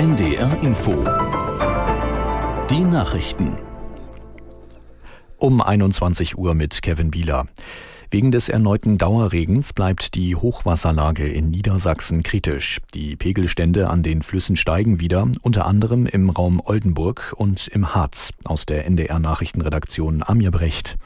NDR Info. Die Nachrichten. Um 21 Uhr mit Kevin Bieler. Wegen des erneuten Dauerregens bleibt die Hochwasserlage in Niedersachsen kritisch. Die Pegelstände an den Flüssen steigen wieder, unter anderem im Raum Oldenburg und im Harz. Aus der NDR Nachrichtenredaktion Amir Brecht.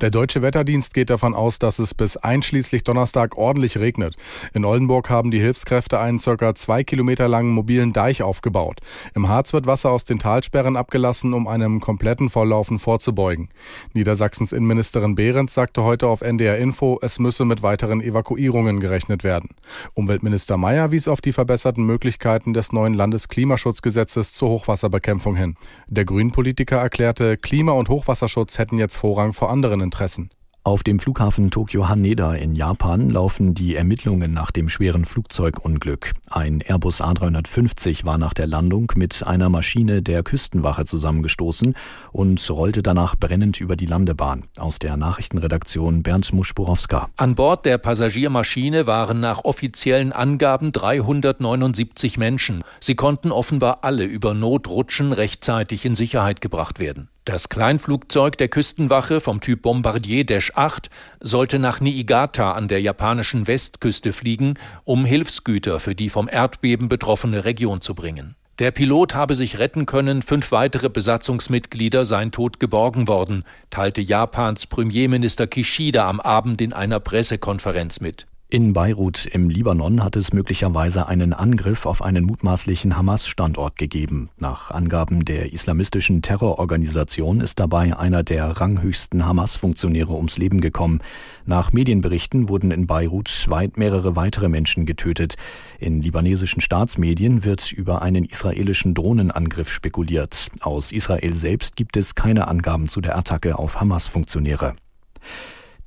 Der deutsche Wetterdienst geht davon aus, dass es bis einschließlich Donnerstag ordentlich regnet. In Oldenburg haben die Hilfskräfte einen circa zwei Kilometer langen mobilen Deich aufgebaut. Im Harz wird Wasser aus den Talsperren abgelassen, um einem kompletten Volllaufen vorzubeugen. Niedersachsens Innenministerin Behrens sagte heute auf NDR NDR Info, es müsse mit weiteren Evakuierungen gerechnet werden. Umweltminister Mayer wies auf die verbesserten Möglichkeiten des neuen Landesklimaschutzgesetzes zur Hochwasserbekämpfung hin. Der Grünpolitiker erklärte, Klima- und Hochwasserschutz hätten jetzt Vorrang vor anderen Interessen. Auf dem Flughafen Tokyo Haneda in Japan laufen die Ermittlungen nach dem schweren Flugzeugunglück. Ein Airbus A350 war nach der Landung mit einer Maschine der Küstenwache zusammengestoßen und rollte danach brennend über die Landebahn. Aus der Nachrichtenredaktion Bernd Muschborowska. An Bord der Passagiermaschine waren nach offiziellen Angaben 379 Menschen. Sie konnten offenbar alle über Notrutschen rechtzeitig in Sicherheit gebracht werden. Das Kleinflugzeug der Küstenwache vom Typ Bombardier Dash 8 sollte nach Niigata an der japanischen Westküste fliegen, um Hilfsgüter für die vom Erdbeben betroffene Region zu bringen. Der Pilot habe sich retten können, fünf weitere Besatzungsmitglieder seien tot geborgen worden, teilte Japans Premierminister Kishida am Abend in einer Pressekonferenz mit. In Beirut im Libanon hat es möglicherweise einen Angriff auf einen mutmaßlichen Hamas-Standort gegeben. Nach Angaben der islamistischen Terrororganisation ist dabei einer der ranghöchsten Hamas-Funktionäre ums Leben gekommen. Nach Medienberichten wurden in Beirut weit mehrere weitere Menschen getötet. In libanesischen Staatsmedien wird über einen israelischen Drohnenangriff spekuliert. Aus Israel selbst gibt es keine Angaben zu der Attacke auf Hamas-Funktionäre.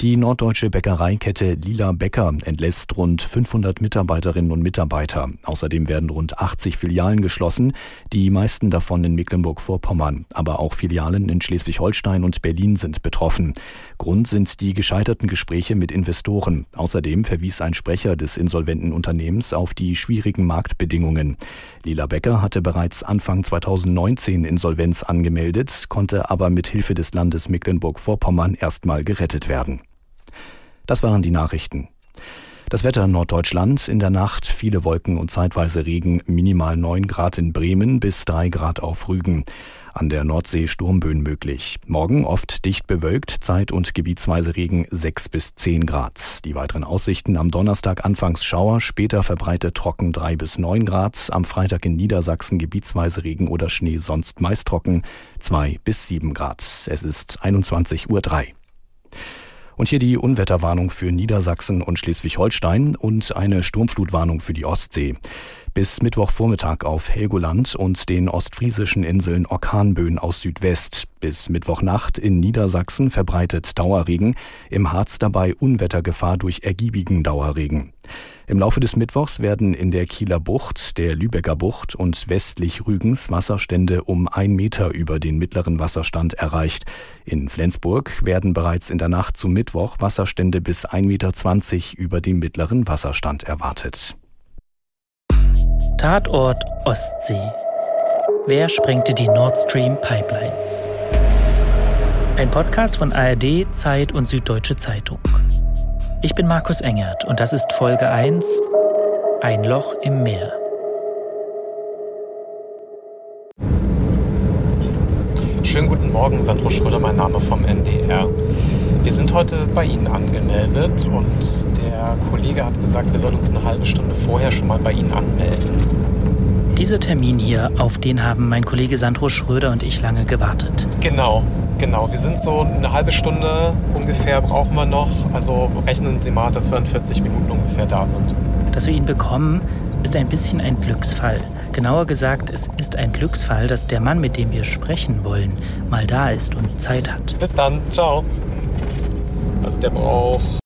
Die norddeutsche Bäckereikette Lila Bäcker entlässt rund 500 Mitarbeiterinnen und Mitarbeiter. Außerdem werden rund 80 Filialen geschlossen, die meisten davon in Mecklenburg-Vorpommern. Aber auch Filialen in Schleswig-Holstein und Berlin sind betroffen. Grund sind die gescheiterten Gespräche mit Investoren. Außerdem verwies ein Sprecher des insolventen Unternehmens auf die schwierigen Marktbedingungen. Lila Bäcker hatte bereits Anfang 2019 Insolvenz angemeldet, konnte aber mit Hilfe des Landes Mecklenburg-Vorpommern erstmal gerettet werden. Das waren die Nachrichten. Das Wetter Norddeutschland in der Nacht viele Wolken und zeitweise Regen, minimal 9 Grad in Bremen bis 3 Grad auf Rügen. An der Nordsee Sturmböen möglich. Morgen oft dicht bewölkt, zeit- und gebietsweise Regen 6 bis 10 Grad. Die weiteren Aussichten am Donnerstag anfangs Schauer, später verbreitet trocken 3 bis 9 Grad. Am Freitag in Niedersachsen gebietsweise Regen oder Schnee, sonst meist trocken 2 bis 7 Grad. Es ist 21.03 Uhr. Und hier die Unwetterwarnung für Niedersachsen und Schleswig-Holstein und eine Sturmflutwarnung für die Ostsee. Bis Mittwochvormittag auf Helgoland und den ostfriesischen Inseln Orkanböen aus Südwest. Bis Mittwochnacht in Niedersachsen verbreitet Dauerregen, im Harz dabei Unwettergefahr durch ergiebigen Dauerregen. Im Laufe des Mittwochs werden in der Kieler Bucht, der Lübecker Bucht und westlich Rügens Wasserstände um ein Meter über den mittleren Wasserstand erreicht. In Flensburg werden bereits in der Nacht zum Mittwoch Wasserstände bis 1,20 Meter über dem mittleren Wasserstand erwartet. Tatort Ostsee. Wer sprengte die Nord Stream Pipelines? Ein Podcast von ARD, Zeit und Süddeutsche Zeitung. Ich bin Markus Engert und das ist Folge 1 Ein Loch im Meer. Schönen guten Morgen, Sandro Schröder, mein Name vom NDR. Wir sind heute bei Ihnen angemeldet und der Kollege hat gesagt, wir sollen uns eine halbe Stunde vorher schon mal bei Ihnen anmelden. Dieser Termin hier, auf den haben mein Kollege Sandro Schröder und ich lange gewartet. Genau, Genau, wir sind so eine halbe Stunde ungefähr brauchen wir noch. Also rechnen Sie mal, dass wir in 40 Minuten ungefähr da sind. Dass wir ihn bekommen, ist ein bisschen ein Glücksfall. Genauer gesagt, es ist ein Glücksfall, dass der Mann, mit dem wir sprechen wollen, mal da ist und Zeit hat. Bis dann, ciao. Also der braucht